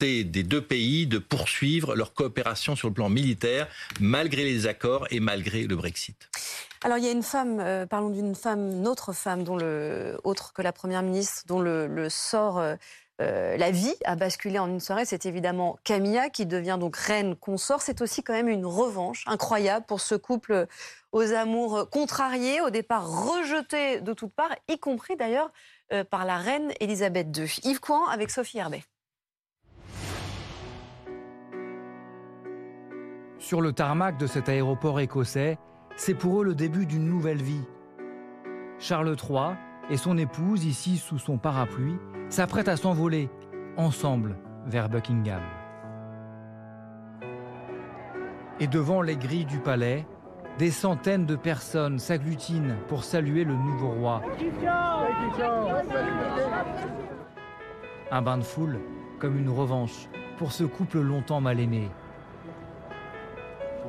des deux pays de poursuivre leur coopération sur le plan militaire, malgré les accords et malgré le Brexit. Alors il y a une femme, euh, parlons d'une femme, une autre femme, dont le, autre que la première ministre, dont le, sort, euh, euh, la vie a basculé en une soirée. C'est évidemment Camilla qui devient donc reine consort. C'est aussi quand même une revanche incroyable pour ce couple aux amours contrariés, au départ rejetés de toutes parts, y compris d'ailleurs par la reine Elisabeth II. Yves Coin avec Sophie Herbet. Sur le tarmac de cet aéroport écossais, c'est pour eux le début d'une nouvelle vie. Charles III et son épouse, ici sous son parapluie, s'apprêtent à s'envoler, ensemble, vers Buckingham. Et devant les grilles du palais, des centaines de personnes s'agglutinent pour saluer le nouveau roi. Un bain de foule comme une revanche pour ce couple longtemps mal aimé.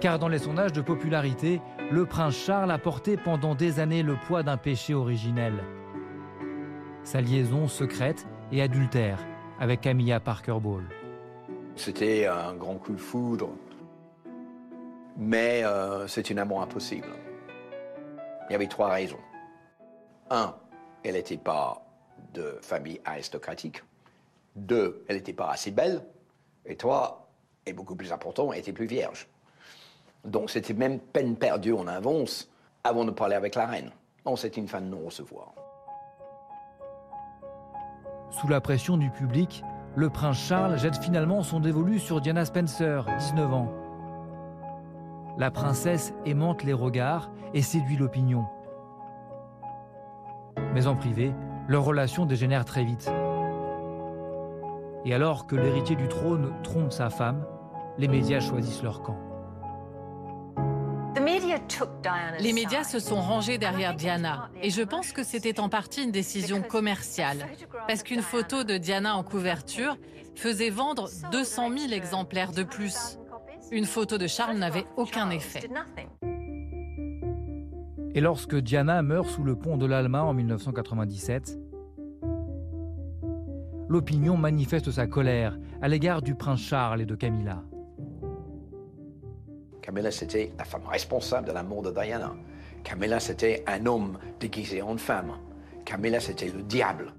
Car dans les sondages de popularité, le prince Charles a porté pendant des années le poids d'un péché originel. Sa liaison secrète et adultère avec Camilla Parker Bowles. C'était un grand coup de foudre, mais euh, c'est une amour impossible. Il y avait trois raisons. Un, elle n'était pas de famille aristocratique. Deux, elle n'était pas assez belle. Et trois, et beaucoup plus important, elle était plus vierge. Donc c'était même peine perdue en avance avant de parler avec la reine. Non, c'était une fin de non-recevoir. Sous la pression du public, le prince Charles jette finalement son dévolu sur Diana Spencer, 19 ans. La princesse aimante les regards et séduit l'opinion. Mais en privé, leur relation dégénère très vite. Et alors que l'héritier du trône trompe sa femme, les médias choisissent leur camp. Les médias se sont rangés derrière Diana et je pense que c'était en partie une décision commerciale parce qu'une photo de Diana en couverture faisait vendre 200 000 exemplaires de plus. Une photo de Charles n'avait aucun effet. Et lorsque Diana meurt sous le pont de l'Alma en 1997, l'opinion manifeste sa colère à l'égard du prince Charles et de Camilla. Camilla, c'était la femme responsable de la mort de Diana. Camilla, c'était un homme déguisé en femme. Camilla, c'était le diable.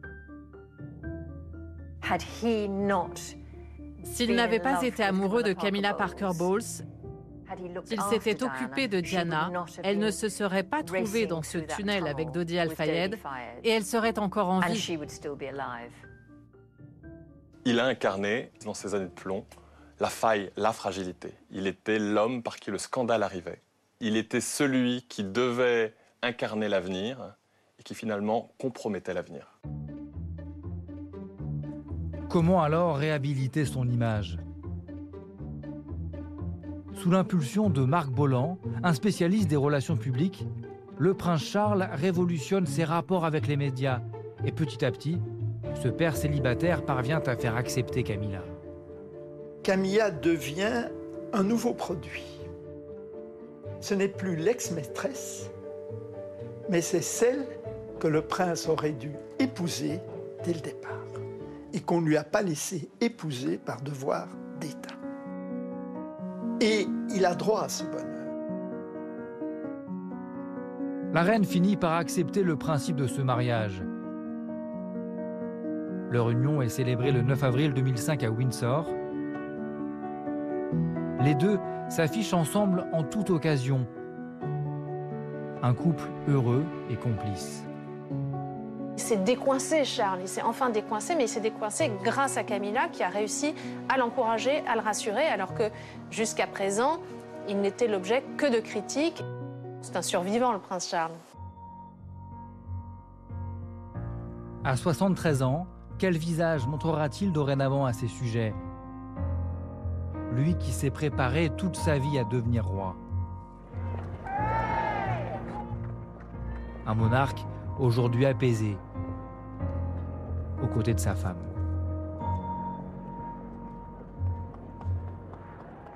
S'il n'avait pas été amoureux de Camilla Parker Bowles, s'il s'était occupé de Diana, elle ne se serait pas trouvée dans ce tunnel avec Dodi Al-Fayed et elle serait encore en vie. Il a incarné, dans ses années de plomb, la faille, la fragilité. Il était l'homme par qui le scandale arrivait. Il était celui qui devait incarner l'avenir et qui finalement compromettait l'avenir. Comment alors réhabiliter son image? Sous l'impulsion de Marc Bolland, un spécialiste des relations publiques, le prince Charles révolutionne ses rapports avec les médias et petit à petit, ce père célibataire parvient à faire accepter Camilla. Camilla devient un nouveau produit. Ce n'est plus l'ex-maîtresse, mais c'est celle que le prince aurait dû épouser dès le départ et qu'on ne lui a pas laissé épouser par devoir d'État. Et il a droit à ce bonheur. La reine finit par accepter le principe de ce mariage. Leur union est célébrée le 9 avril 2005 à Windsor. Les deux s'affichent ensemble en toute occasion. Un couple heureux et complice. Il s'est décoincé, Charles. Il s'est enfin décoincé, mais il s'est décoincé grâce à Camilla qui a réussi à l'encourager, à le rassurer, alors que jusqu'à présent, il n'était l'objet que de critiques. C'est un survivant, le prince Charles. À 73 ans, quel visage montrera-t-il dorénavant à ces sujets? Lui qui s'est préparé toute sa vie à devenir roi. Un monarque aujourd'hui apaisé, aux côtés de sa femme.